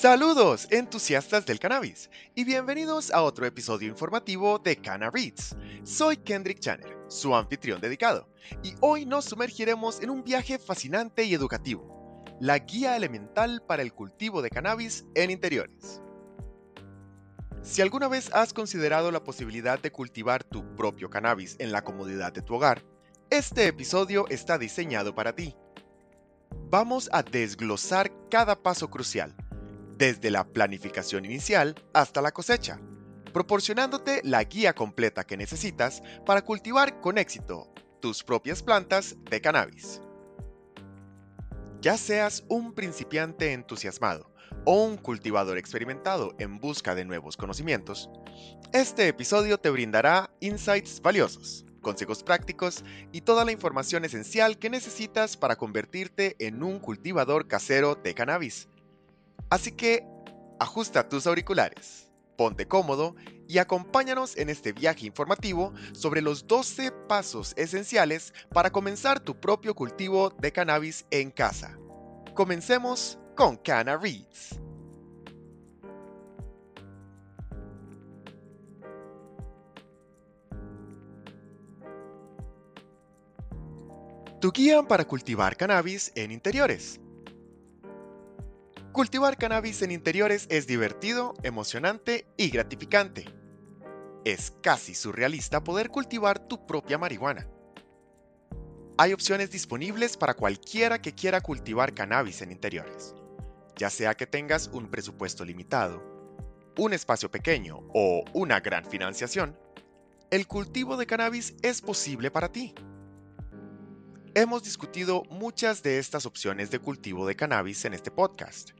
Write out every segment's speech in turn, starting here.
Saludos, entusiastas del cannabis, y bienvenidos a otro episodio informativo de Canna. Soy Kendrick Channer, su anfitrión dedicado, y hoy nos sumergiremos en un viaje fascinante y educativo, la guía elemental para el cultivo de cannabis en interiores. Si alguna vez has considerado la posibilidad de cultivar tu propio cannabis en la comodidad de tu hogar, este episodio está diseñado para ti. Vamos a desglosar cada paso crucial desde la planificación inicial hasta la cosecha, proporcionándote la guía completa que necesitas para cultivar con éxito tus propias plantas de cannabis. Ya seas un principiante entusiasmado o un cultivador experimentado en busca de nuevos conocimientos, este episodio te brindará insights valiosos, consejos prácticos y toda la información esencial que necesitas para convertirte en un cultivador casero de cannabis Así que ajusta tus auriculares, ponte cómodo y acompáñanos en este viaje informativo sobre los 12 pasos esenciales para comenzar tu propio cultivo de cannabis en casa. Comencemos con Canna Reads. Tu guía para cultivar cannabis en interiores. Cultivar cannabis en interiores es divertido, emocionante y gratificante. Es casi surrealista poder cultivar tu propia marihuana. Hay opciones disponibles para cualquiera que quiera cultivar cannabis en interiores, ya sea que tengas un presupuesto limitado, un espacio pequeño o una gran financiación, el cultivo de cannabis es posible para ti. Hemos discutido muchas de estas opciones de cultivo de cannabis en este podcast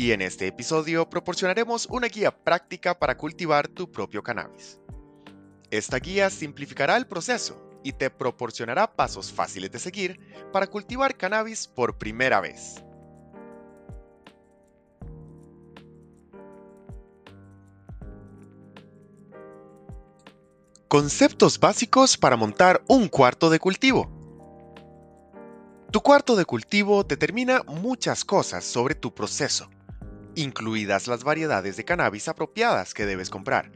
y en este episodio proporcionaremos una guía práctica para cultivar tu propio cannabis. Esta guía simplificará el proceso y te proporcionará pasos fáciles de seguir para cultivar cannabis por primera vez. Conceptos básicos para montar un cuarto de cultivo. Tu cuarto de cultivo determina muchas cosas sobre tu proceso incluidas las variedades de cannabis apropiadas que debes comprar.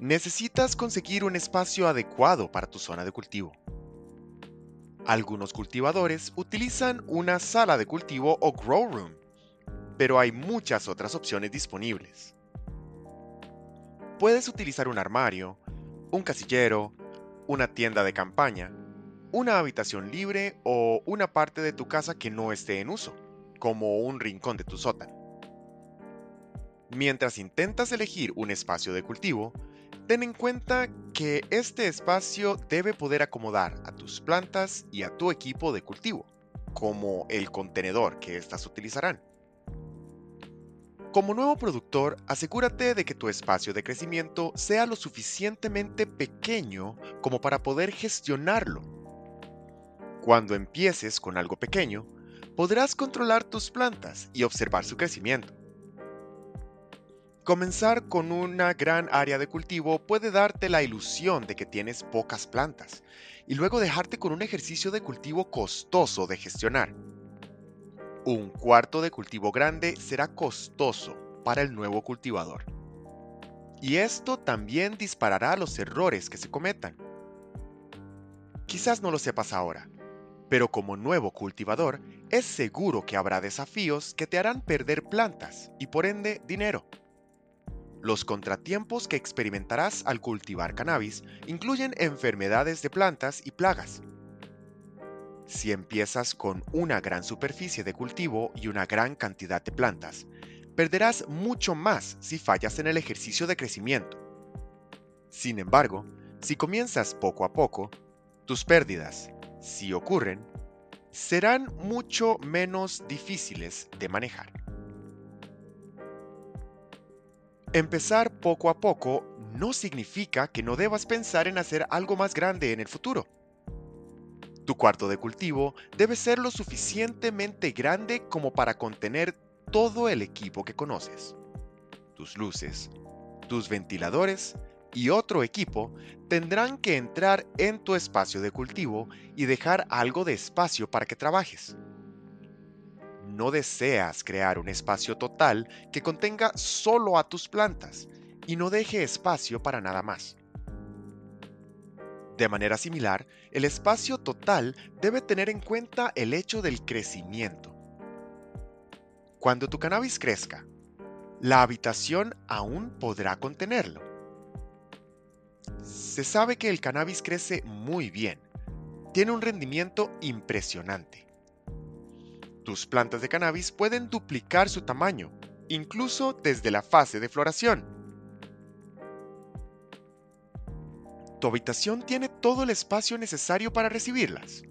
Necesitas conseguir un espacio adecuado para tu zona de cultivo. Algunos cultivadores utilizan una sala de cultivo o grow room, pero hay muchas otras opciones disponibles. Puedes utilizar un armario, un casillero, una tienda de campaña, una habitación libre o una parte de tu casa que no esté en uso como un rincón de tu sótano. Mientras intentas elegir un espacio de cultivo, ten en cuenta que este espacio debe poder acomodar a tus plantas y a tu equipo de cultivo, como el contenedor que éstas utilizarán. Como nuevo productor, asegúrate de que tu espacio de crecimiento sea lo suficientemente pequeño como para poder gestionarlo. Cuando empieces con algo pequeño, podrás controlar tus plantas y observar su crecimiento. Comenzar con una gran área de cultivo puede darte la ilusión de que tienes pocas plantas y luego dejarte con un ejercicio de cultivo costoso de gestionar. Un cuarto de cultivo grande será costoso para el nuevo cultivador. Y esto también disparará los errores que se cometan. Quizás no lo sepas ahora, pero como nuevo cultivador, es seguro que habrá desafíos que te harán perder plantas y por ende dinero. Los contratiempos que experimentarás al cultivar cannabis incluyen enfermedades de plantas y plagas. Si empiezas con una gran superficie de cultivo y una gran cantidad de plantas, perderás mucho más si fallas en el ejercicio de crecimiento. Sin embargo, si comienzas poco a poco, tus pérdidas, si ocurren, serán mucho menos difíciles de manejar. Empezar poco a poco no significa que no debas pensar en hacer algo más grande en el futuro. Tu cuarto de cultivo debe ser lo suficientemente grande como para contener todo el equipo que conoces. Tus luces, tus ventiladores y otro equipo tendrán que entrar en tu espacio de cultivo y dejar algo de espacio para que trabajes. no deseas crear un espacio total que contenga solo a tus plantas y no deje espacio para nada más. De manera similar, el espacio total debe tener en cuenta el hecho del crecimiento. Cuando tu cannabis crezca, la habitación aún podrá contenerlo. Se sabe que el cannabis crece muy bien. Tiene un rendimiento impresionante. Tus plantas de cannabis pueden duplicar su tamaño, incluso desde la fase de floración. Tu habitación tiene todo el espacio necesario para recibirlas.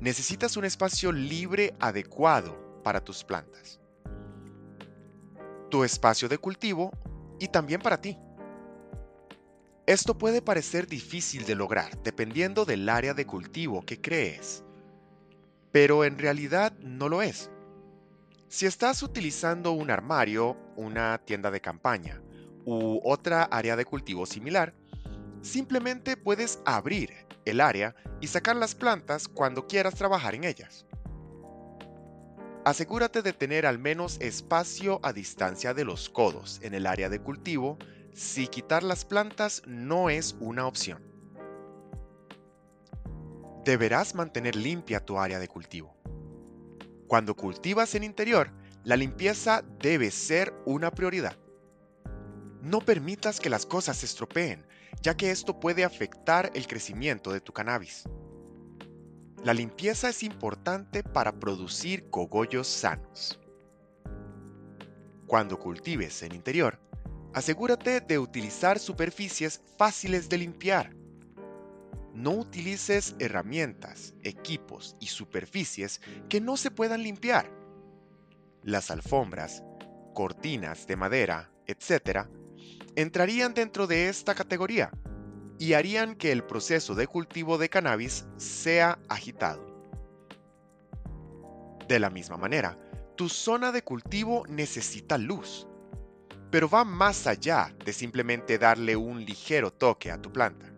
Necesitas un espacio libre adecuado para tus plantas. Tu espacio de cultivo y también para ti. Esto puede parecer difícil de lograr dependiendo del área de cultivo que crees, pero en realidad no lo es. Si estás utilizando un armario, una tienda de campaña u otra área de cultivo similar, Simplemente puedes abrir el área y sacar las plantas cuando quieras trabajar en ellas. Asegúrate de tener al menos espacio a distancia de los codos en el área de cultivo si quitar las plantas no es una opción. Deberás mantener limpia tu área de cultivo. Cuando cultivas en interior, la limpieza debe ser una prioridad. No permitas que las cosas se estropeen, ya que esto puede afectar el crecimiento de tu cannabis. La limpieza es importante para producir cogollos sanos. Cuando cultives en interior, asegúrate de utilizar superficies fáciles de limpiar. No utilices herramientas, equipos y superficies que no se puedan limpiar. Las alfombras, cortinas de madera, etc., entrarían dentro de esta categoría y harían que el proceso de cultivo de cannabis sea agitado. De la misma manera, tu zona de cultivo necesita luz, pero va más allá de simplemente darle un ligero toque a tu planta.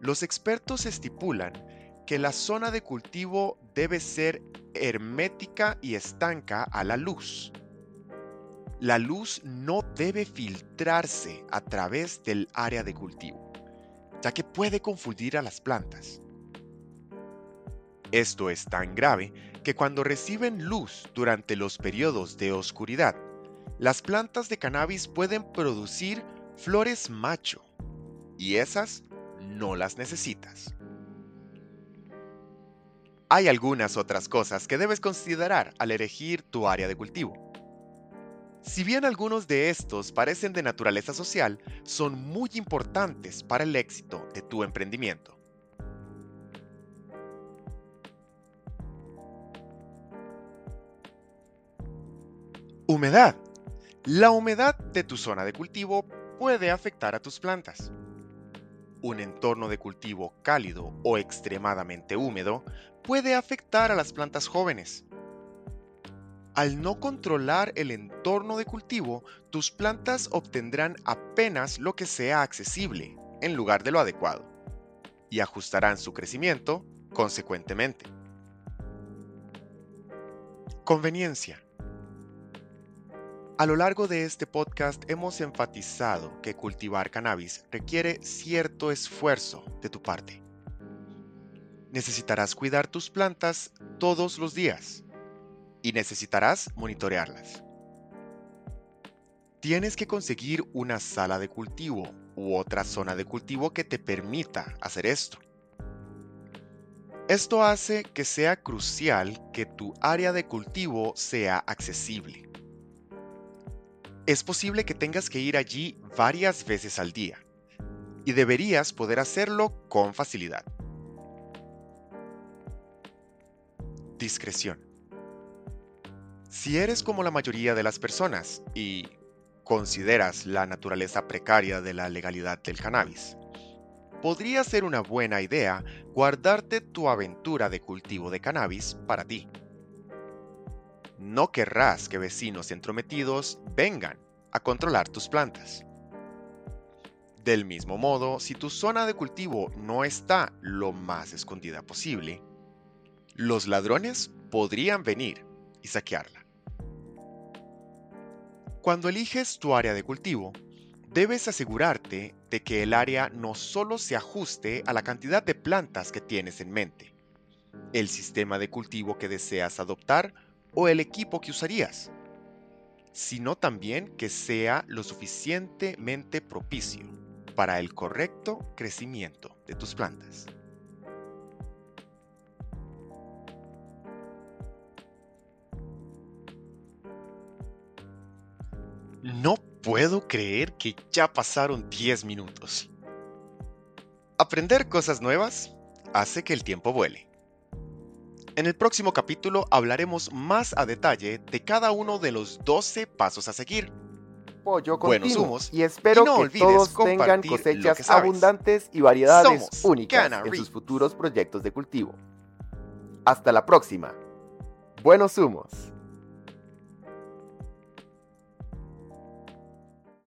Los expertos estipulan que la zona de cultivo debe ser hermética y estanca a la luz la luz no debe filtrarse a través del área de cultivo, ya que puede confundir a las plantas. Esto es tan grave que cuando reciben luz durante los periodos de oscuridad, las plantas de cannabis pueden producir flores macho, y esas no las necesitas. Hay algunas otras cosas que debes considerar al elegir tu área de cultivo. Si bien algunos de estos parecen de naturaleza social, son muy importantes para el éxito de tu emprendimiento. Humedad. La humedad de tu zona de cultivo puede afectar a tus plantas. Un entorno de cultivo cálido o extremadamente húmedo puede afectar a las plantas jóvenes, al no controlar el entorno de cultivo, tus plantas obtendrán apenas lo que sea accesible en lugar de lo adecuado y ajustarán su crecimiento consecuentemente. Conveniencia. A lo largo de este podcast hemos enfatizado que cultivar cannabis requiere cierto esfuerzo de tu parte. Necesitarás cuidar tus plantas todos los días y necesitarás monitorearlas. Tienes que conseguir una sala de cultivo u otra zona de cultivo que te permita hacer esto. Esto hace que sea crucial que tu área de cultivo sea accesible. Es posible que tengas que ir allí varias veces al día y deberías poder hacerlo con facilidad. Discreción. Si eres como la mayoría de las personas y consideras la naturaleza precaria de la legalidad del cannabis, podría ser una buena idea guardarte tu aventura de cultivo de cannabis para ti. No querrás que vecinos entrometidos vengan a controlar tus plantas. Del mismo modo, si tu zona de cultivo no está lo más escondida posible, los ladrones podrían venir y saquearla. Cuando eliges tu área de cultivo, debes asegurarte de que el área no solo se ajuste a la cantidad de plantas que tienes en mente, el sistema de cultivo que deseas adoptar o el equipo que usarías, sino también que sea lo suficientemente propicio para el correcto crecimiento de tus plantas. No puedo creer que ya pasaron 10 minutos. Aprender cosas nuevas hace que el tiempo vuele. En el próximo capítulo hablaremos más a detalle de cada uno de los 12 pasos a seguir. Pollo continuo, y espero que todos tengan cosechas abundantes y variedades únicas en sus futuros proyectos de cultivo. Hasta la próxima. Buenos humos.